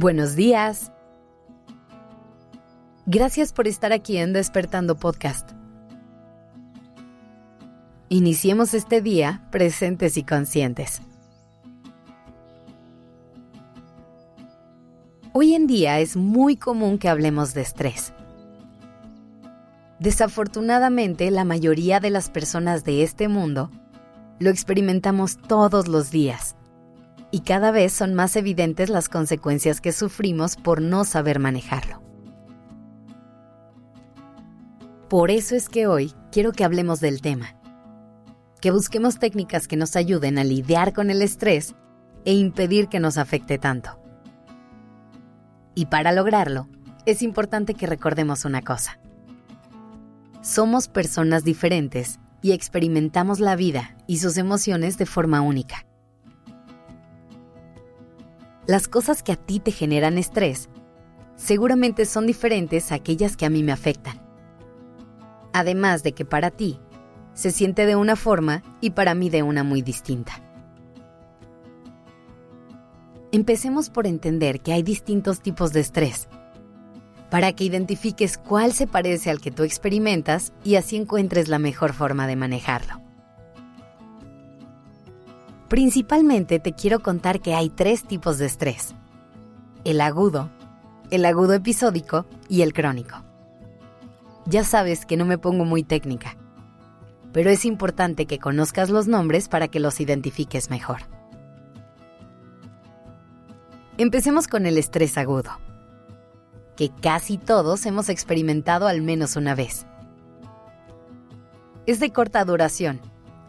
Buenos días. Gracias por estar aquí en Despertando Podcast. Iniciemos este día presentes y conscientes. Hoy en día es muy común que hablemos de estrés. Desafortunadamente, la mayoría de las personas de este mundo lo experimentamos todos los días y cada vez son más evidentes las consecuencias que sufrimos por no saber manejarlo. Por eso es que hoy quiero que hablemos del tema, que busquemos técnicas que nos ayuden a lidiar con el estrés e impedir que nos afecte tanto. Y para lograrlo, es importante que recordemos una cosa. Somos personas diferentes y experimentamos la vida y sus emociones de forma única las cosas que a ti te generan estrés seguramente son diferentes a aquellas que a mí me afectan. Además de que para ti se siente de una forma y para mí de una muy distinta. Empecemos por entender que hay distintos tipos de estrés, para que identifiques cuál se parece al que tú experimentas y así encuentres la mejor forma de manejarlo. Principalmente te quiero contar que hay tres tipos de estrés. El agudo, el agudo episódico y el crónico. Ya sabes que no me pongo muy técnica, pero es importante que conozcas los nombres para que los identifiques mejor. Empecemos con el estrés agudo, que casi todos hemos experimentado al menos una vez. Es de corta duración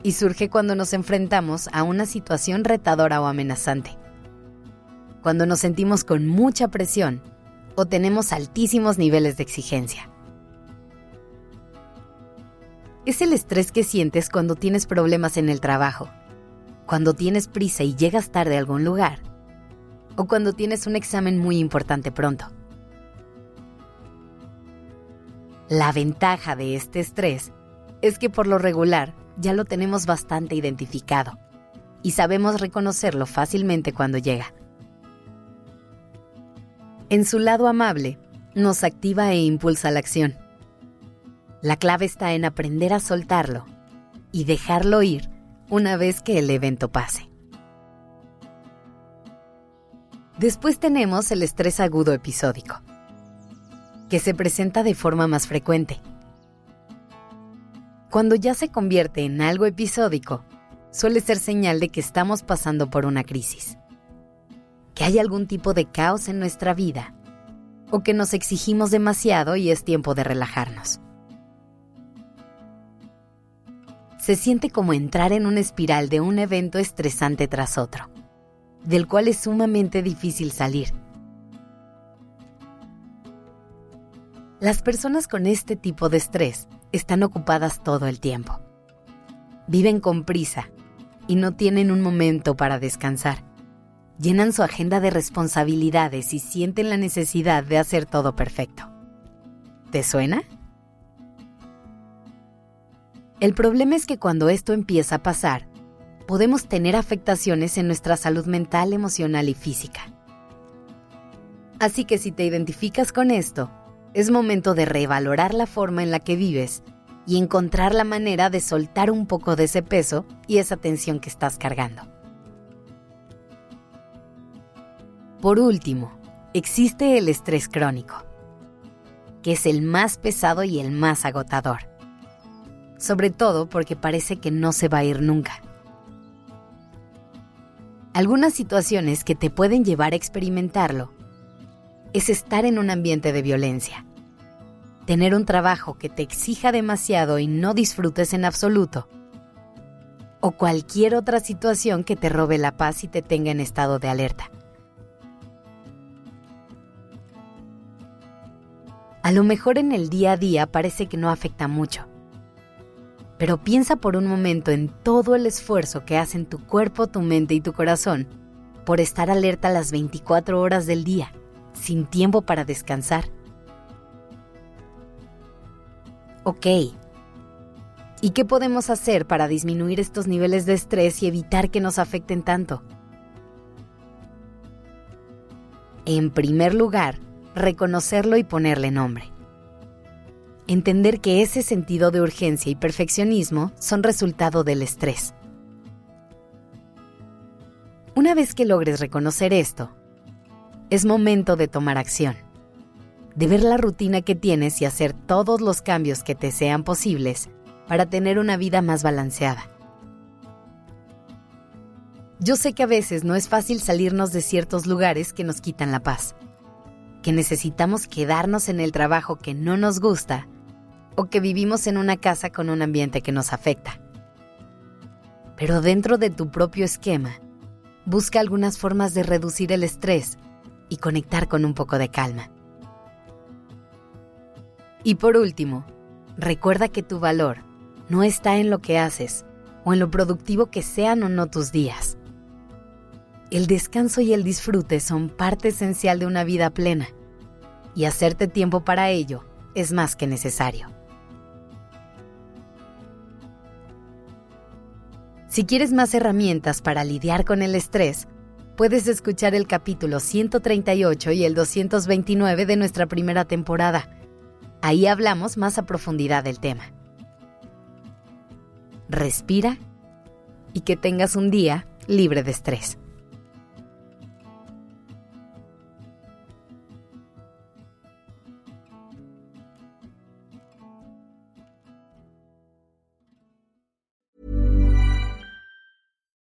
y surge cuando nos enfrentamos a una situación retadora o amenazante. Cuando nos sentimos con mucha presión o tenemos altísimos niveles de exigencia. Es el estrés que sientes cuando tienes problemas en el trabajo, cuando tienes prisa y llegas tarde a algún lugar, o cuando tienes un examen muy importante pronto. La ventaja de este estrés es que por lo regular ya lo tenemos bastante identificado y sabemos reconocerlo fácilmente cuando llega. En su lado amable, nos activa e impulsa la acción. La clave está en aprender a soltarlo y dejarlo ir una vez que el evento pase. Después tenemos el estrés agudo episódico, que se presenta de forma más frecuente cuando ya se convierte en algo episódico, suele ser señal de que estamos pasando por una crisis, que hay algún tipo de caos en nuestra vida o que nos exigimos demasiado y es tiempo de relajarnos. Se siente como entrar en una espiral de un evento estresante tras otro, del cual es sumamente difícil salir. Las personas con este tipo de estrés están ocupadas todo el tiempo. Viven con prisa y no tienen un momento para descansar. Llenan su agenda de responsabilidades y sienten la necesidad de hacer todo perfecto. ¿Te suena? El problema es que cuando esto empieza a pasar, podemos tener afectaciones en nuestra salud mental, emocional y física. Así que si te identificas con esto, es momento de revalorar la forma en la que vives y encontrar la manera de soltar un poco de ese peso y esa tensión que estás cargando. Por último, existe el estrés crónico, que es el más pesado y el más agotador, sobre todo porque parece que no se va a ir nunca. Algunas situaciones que te pueden llevar a experimentarlo es estar en un ambiente de violencia. Tener un trabajo que te exija demasiado y no disfrutes en absoluto. O cualquier otra situación que te robe la paz y te tenga en estado de alerta. A lo mejor en el día a día parece que no afecta mucho. Pero piensa por un momento en todo el esfuerzo que hacen tu cuerpo, tu mente y tu corazón por estar alerta las 24 horas del día sin tiempo para descansar. Ok. ¿Y qué podemos hacer para disminuir estos niveles de estrés y evitar que nos afecten tanto? En primer lugar, reconocerlo y ponerle nombre. Entender que ese sentido de urgencia y perfeccionismo son resultado del estrés. Una vez que logres reconocer esto, es momento de tomar acción, de ver la rutina que tienes y hacer todos los cambios que te sean posibles para tener una vida más balanceada. Yo sé que a veces no es fácil salirnos de ciertos lugares que nos quitan la paz que necesitamos quedarnos en el trabajo que no nos gusta o que vivimos en una casa con un ambiente que nos afecta. Pero dentro de tu propio esquema, busca algunas formas de reducir el estrés y conectar con un poco de calma. Y por último, recuerda que tu valor no está en lo que haces o en lo productivo que sean o no tus días el descanso y el disfrute son parte esencial de una vida plena, y hacerte tiempo para ello es más que necesario. Si quieres más herramientas para lidiar con el estrés, puedes escuchar el capítulo 138 y el 229 de nuestra primera temporada. Ahí hablamos más a profundidad del tema. Respira y que tengas un día libre de estrés.